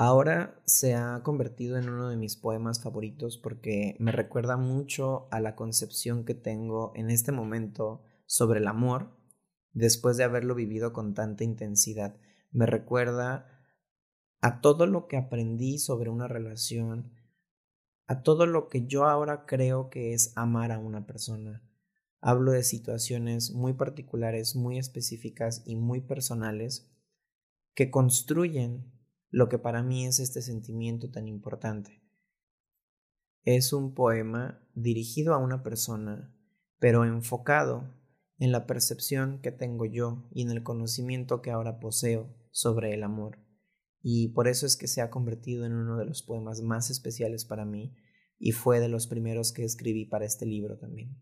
Ahora se ha convertido en uno de mis poemas favoritos porque me recuerda mucho a la concepción que tengo en este momento sobre el amor después de haberlo vivido con tanta intensidad. Me recuerda a todo lo que aprendí sobre una relación, a todo lo que yo ahora creo que es amar a una persona. Hablo de situaciones muy particulares, muy específicas y muy personales que construyen lo que para mí es este sentimiento tan importante. Es un poema dirigido a una persona, pero enfocado en la percepción que tengo yo y en el conocimiento que ahora poseo sobre el amor. Y por eso es que se ha convertido en uno de los poemas más especiales para mí y fue de los primeros que escribí para este libro también.